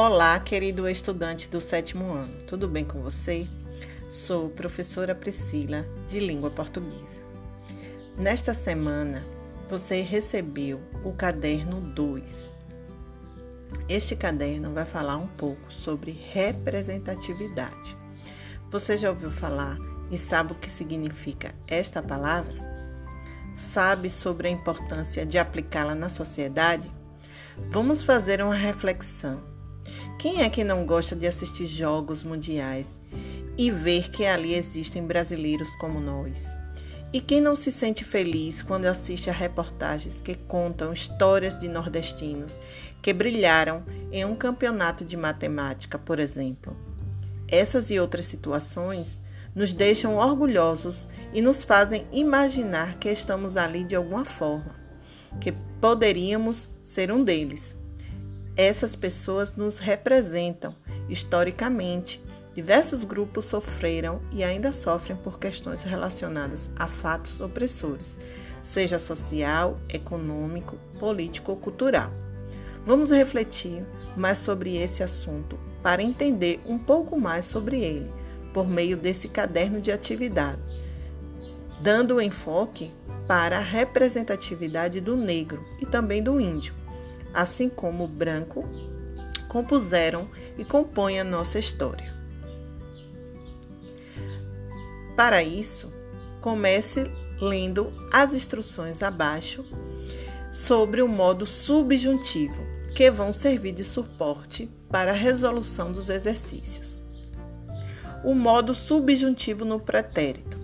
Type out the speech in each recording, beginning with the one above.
Olá, querido estudante do sétimo ano, tudo bem com você? Sou professora Priscila, de língua portuguesa. Nesta semana, você recebeu o caderno 2. Este caderno vai falar um pouco sobre representatividade. Você já ouviu falar e sabe o que significa esta palavra? Sabe sobre a importância de aplicá-la na sociedade? Vamos fazer uma reflexão quem é que não gosta de assistir jogos mundiais e ver que ali existem brasileiros como nós? E quem não se sente feliz quando assiste a reportagens que contam histórias de nordestinos que brilharam em um campeonato de matemática, por exemplo? Essas e outras situações nos deixam orgulhosos e nos fazem imaginar que estamos ali de alguma forma, que poderíamos ser um deles. Essas pessoas nos representam historicamente. Diversos grupos sofreram e ainda sofrem por questões relacionadas a fatos opressores, seja social, econômico, político ou cultural. Vamos refletir mais sobre esse assunto para entender um pouco mais sobre ele por meio desse caderno de atividade, dando enfoque para a representatividade do negro e também do índio assim como o branco, compuseram e compõem a nossa história. Para isso, comece lendo as instruções abaixo sobre o modo subjuntivo, que vão servir de suporte para a resolução dos exercícios. O modo subjuntivo no pretérito.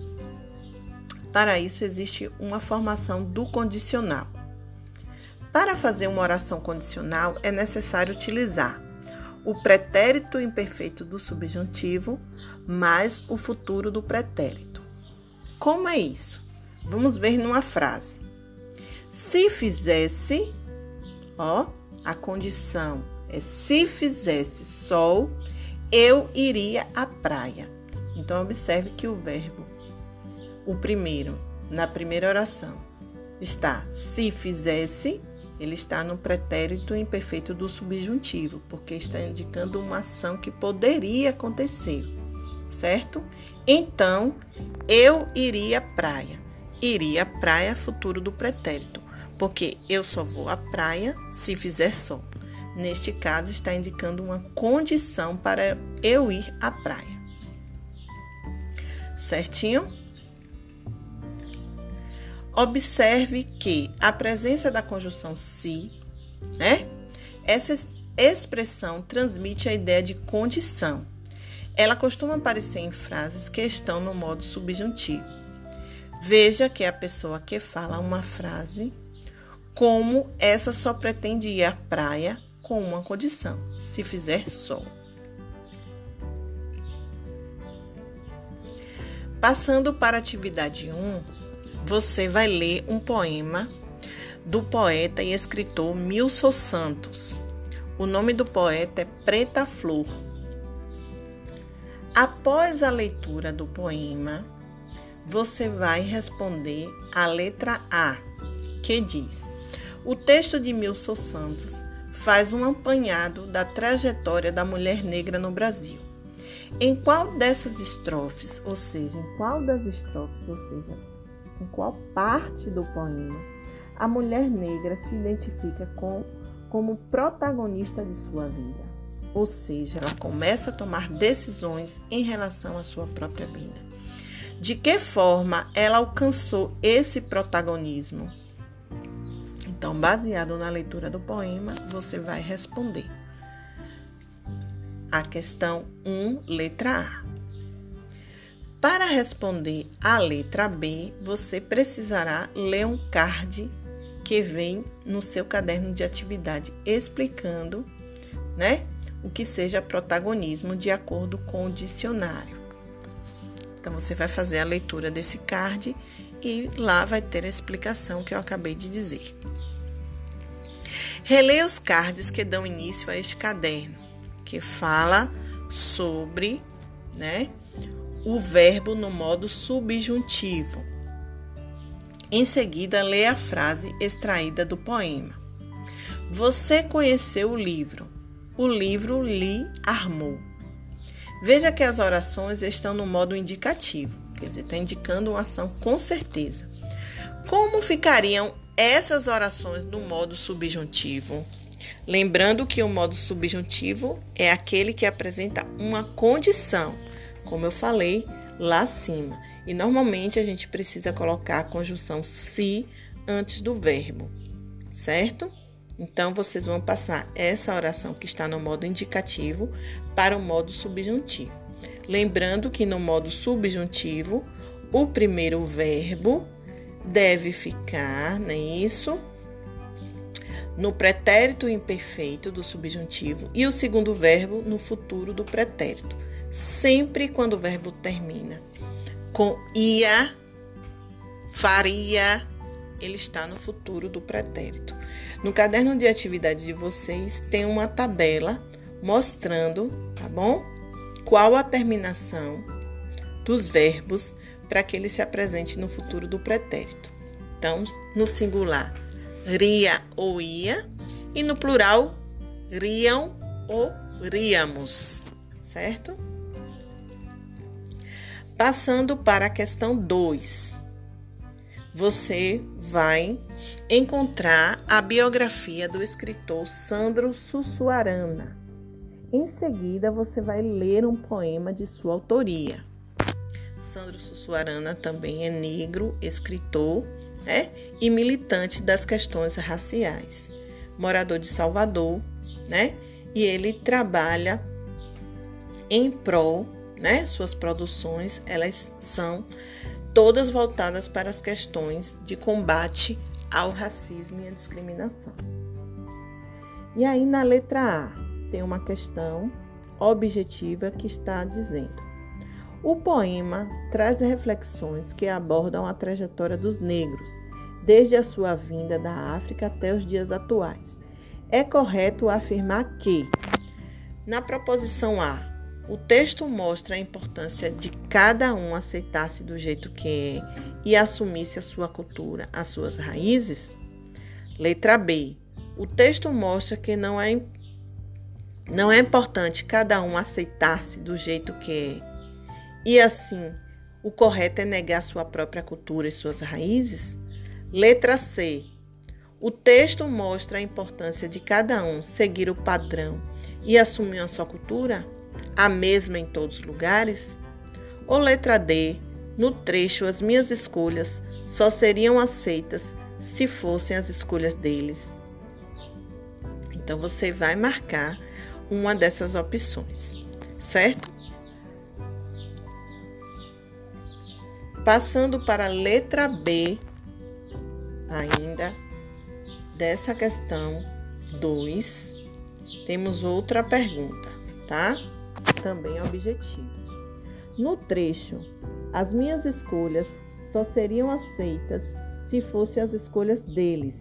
Para isso, existe uma formação do condicional. Para fazer uma oração condicional, é necessário utilizar o pretérito imperfeito do subjuntivo mais o futuro do pretérito. Como é isso? Vamos ver numa frase. Se fizesse, ó, a condição é se fizesse sol, eu iria à praia. Então observe que o verbo, o primeiro, na primeira oração, está se fizesse ele está no pretérito imperfeito do subjuntivo, porque está indicando uma ação que poderia acontecer, certo? Então, eu iria à praia. Iria à praia futuro do pretérito, porque eu só vou à praia se fizer sol. Neste caso, está indicando uma condição para eu ir à praia. Certinho? Observe que a presença da conjunção se, né? Essa expressão transmite a ideia de condição. Ela costuma aparecer em frases que estão no modo subjuntivo. Veja que a pessoa que fala uma frase como essa só pretende ir à praia com uma condição: se fizer sol. Passando para a atividade 1, você vai ler um poema do poeta e escritor Milson Santos. O nome do poeta é Preta Flor. Após a leitura do poema, você vai responder a letra A, que diz: O texto de Milson Santos faz um apanhado da trajetória da mulher negra no Brasil. Em qual dessas estrofes, ou seja, em qual das estrofes, ou seja, em qual parte do poema a mulher negra se identifica com, como protagonista de sua vida. Ou seja, ela começa a tomar decisões em relação à sua própria vida. De que forma ela alcançou esse protagonismo? Então, baseado na leitura do poema, você vai responder. A questão 1, letra A. Para responder a letra B, você precisará ler um card que vem no seu caderno de atividade explicando, né, o que seja protagonismo de acordo com o dicionário. Então você vai fazer a leitura desse card e lá vai ter a explicação que eu acabei de dizer. Releia os cards que dão início a este caderno, que fala sobre, né, o verbo no modo subjuntivo. Em seguida, lê a frase extraída do poema. Você conheceu o livro. o livro lhe armou. Veja que as orações estão no modo indicativo, quer dizer, está indicando uma ação com certeza. Como ficariam essas orações no modo subjuntivo? Lembrando que o modo subjuntivo é aquele que apresenta uma condição, como eu falei lá acima. E normalmente a gente precisa colocar a conjunção se antes do verbo, certo? Então vocês vão passar essa oração que está no modo indicativo para o modo subjuntivo. Lembrando que no modo subjuntivo, o primeiro verbo deve ficar, não é isso? No pretérito imperfeito do subjuntivo e o segundo verbo no futuro do pretérito. Sempre quando o verbo termina com ia, faria, ele está no futuro do pretérito. No caderno de atividade de vocês tem uma tabela mostrando, tá bom? Qual a terminação dos verbos para que ele se apresente no futuro do pretérito. Então, no singular, ria ou ia, e no plural, riam ou riamos, certo? Passando para a questão 2. Você vai encontrar a biografia do escritor Sandro Sussuarana. Em seguida, você vai ler um poema de sua autoria. Sandro Sussuarana também é negro, escritor né, e militante das questões raciais. Morador de Salvador, né? E ele trabalha em prol né? Suas produções, elas são todas voltadas para as questões de combate ao racismo e à discriminação. E aí na letra A tem uma questão objetiva que está dizendo: o poema traz reflexões que abordam a trajetória dos negros, desde a sua vinda da África até os dias atuais. É correto afirmar que, na proposição A, o texto mostra a importância de cada um aceitar-se do jeito que é e assumisse a sua cultura, as suas raízes? Letra B. O texto mostra que não é, não é importante cada um aceitar-se do jeito que é. E assim, o correto é negar sua própria cultura e suas raízes? Letra C. O texto mostra a importância de cada um seguir o padrão e assumir a sua cultura? A mesma em todos os lugares? Ou letra D, no trecho as minhas escolhas só seriam aceitas se fossem as escolhas deles. Então você vai marcar uma dessas opções, certo? Passando para a letra B, ainda dessa questão 2, temos outra pergunta, tá? Também objetivo. No trecho, as minhas escolhas só seriam aceitas se fossem as escolhas deles.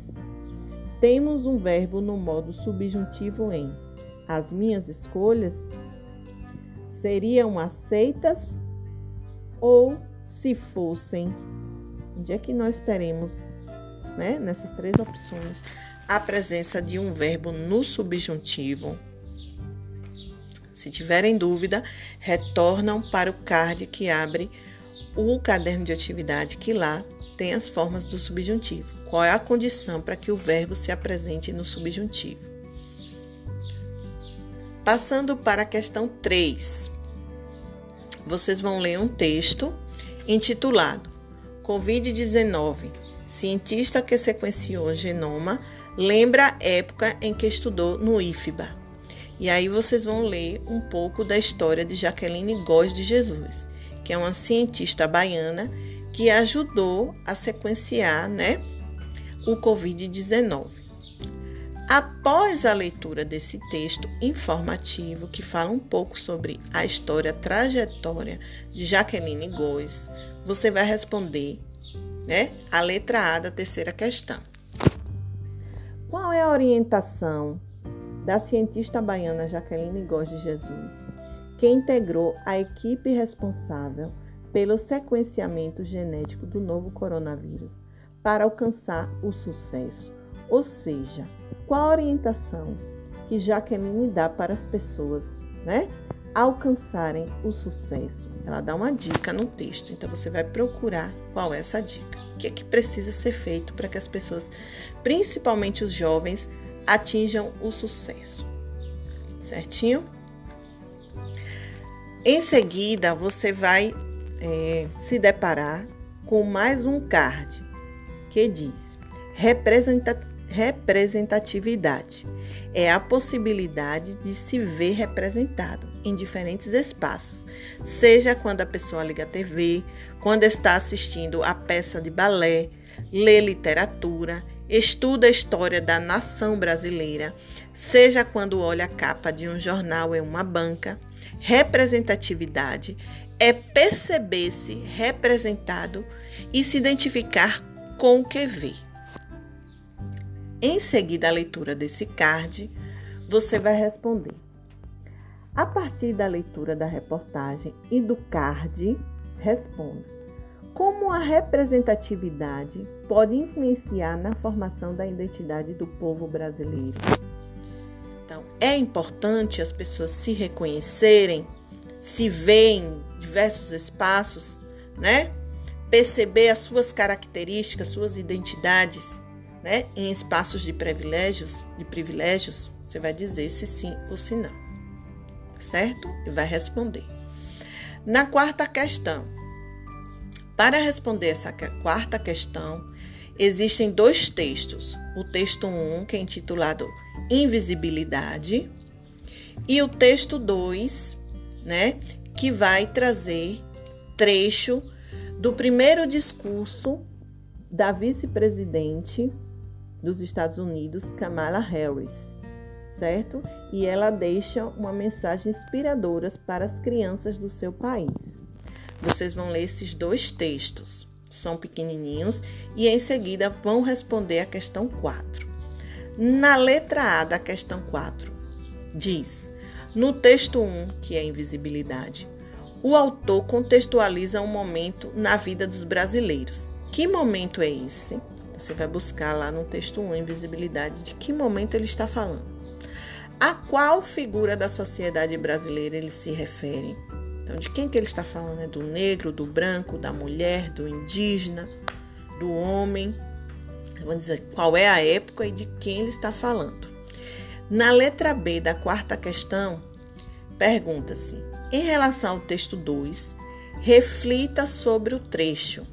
Temos um verbo no modo subjuntivo em as minhas escolhas seriam aceitas ou se fossem. Onde é que nós teremos, né, nessas três opções, a presença de um verbo no subjuntivo se tiverem dúvida, retornam para o card que abre o caderno de atividade, que lá tem as formas do subjuntivo. Qual é a condição para que o verbo se apresente no subjuntivo? Passando para a questão 3. Vocês vão ler um texto intitulado Covid-19. Cientista que sequenciou o genoma lembra a época em que estudou no IFBA. E aí vocês vão ler um pouco da história de Jaqueline Góes de Jesus, que é uma cientista baiana que ajudou a sequenciar, né, o COVID-19. Após a leitura desse texto informativo que fala um pouco sobre a história, a trajetória de Jaqueline Góes, você vai responder, né, a letra A da terceira questão. Qual é a orientação da cientista baiana Jaqueline Góes de Jesus, que integrou a equipe responsável pelo sequenciamento genético do novo coronavírus para alcançar o sucesso. Ou seja, qual a orientação que Jaqueline dá para as pessoas, né? Alcançarem o sucesso. Ela dá uma dica no texto, então você vai procurar qual é essa dica. O que é que precisa ser feito para que as pessoas, principalmente os jovens, atinjam o sucesso? Certinho? Em seguida, você vai é, se deparar com mais um card que diz representatividade. É a possibilidade de se ver representado em diferentes espaços, seja quando a pessoa liga a TV, quando está assistindo a peça de balé, lê literatura, estuda a história da nação brasileira, seja quando olha a capa de um jornal em uma banca Representatividade é perceber-se representado e se identificar com o que vê. Em seguida a leitura desse card, você vai responder. A partir da leitura da reportagem e do card, responda. Como a representatividade pode influenciar na formação da identidade do povo brasileiro? Então, é importante as pessoas se reconhecerem, se verem em diversos espaços, né? Perceber as suas características, suas identidades, né? Em espaços de privilégios, de privilégios, você vai dizer se sim ou se não. Certo? E vai responder. Na quarta questão, para responder essa quarta questão, existem dois textos. O texto 1, um, que é intitulado Invisibilidade, e o texto 2, né, que vai trazer trecho do primeiro discurso da vice-presidente dos Estados Unidos, Kamala Harris, certo? E ela deixa uma mensagem inspiradora para as crianças do seu país. Vocês vão ler esses dois textos são pequenininhos, e em seguida vão responder a questão 4. Na letra A da questão 4, diz: No texto 1, que é invisibilidade, o autor contextualiza um momento na vida dos brasileiros. Que momento é esse? Você vai buscar lá no texto 1, invisibilidade, de que momento ele está falando. A qual figura da sociedade brasileira ele se refere? Então, de quem que ele está falando? É do negro, do branco, da mulher, do indígena, do homem. Vamos dizer qual é a época e de quem ele está falando. Na letra B da quarta questão, pergunta-se: em relação ao texto 2, reflita sobre o trecho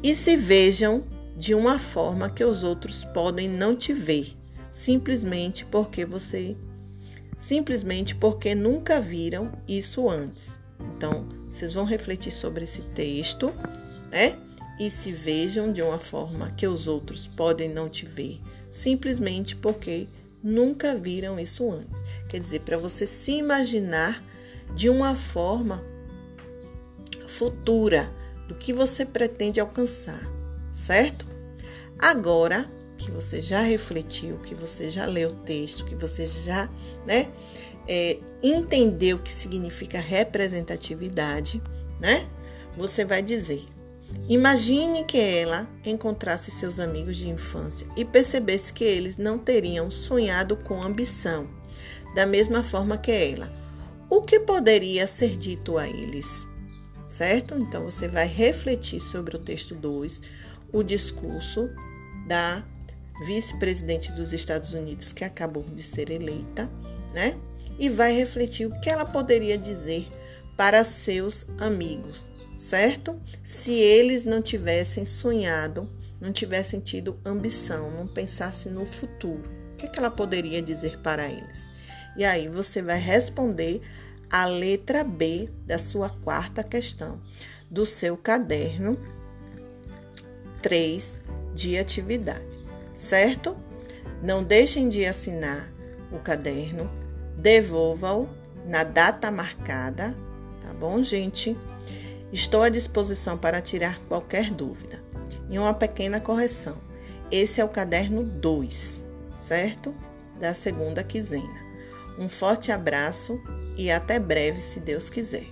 e se vejam de uma forma que os outros podem não te ver, simplesmente porque você simplesmente porque nunca viram isso antes. Então, vocês vão refletir sobre esse texto, né? E se vejam de uma forma que os outros podem não te ver, simplesmente porque nunca viram isso antes. Quer dizer, para você se imaginar de uma forma futura do que você pretende alcançar, certo? Agora, que você já refletiu, que você já leu o texto, que você já né, é, entendeu o que significa representatividade, né? Você vai dizer: imagine que ela encontrasse seus amigos de infância e percebesse que eles não teriam sonhado com ambição, da mesma forma que ela. O que poderia ser dito a eles? Certo? Então você vai refletir sobre o texto 2, o discurso da vice-presidente dos Estados Unidos que acabou de ser eleita, né? E vai refletir o que ela poderia dizer para seus amigos, certo? Se eles não tivessem sonhado, não tivessem tido ambição, não pensassem no futuro, o que, é que ela poderia dizer para eles? E aí você vai responder a letra B da sua quarta questão do seu caderno 3 de atividade certo? Não deixem de assinar o caderno, devolva-o na data marcada, tá bom, gente? Estou à disposição para tirar qualquer dúvida. E uma pequena correção: esse é o caderno 2, certo? Da segunda quinzena. Um forte abraço e até breve, se Deus quiser.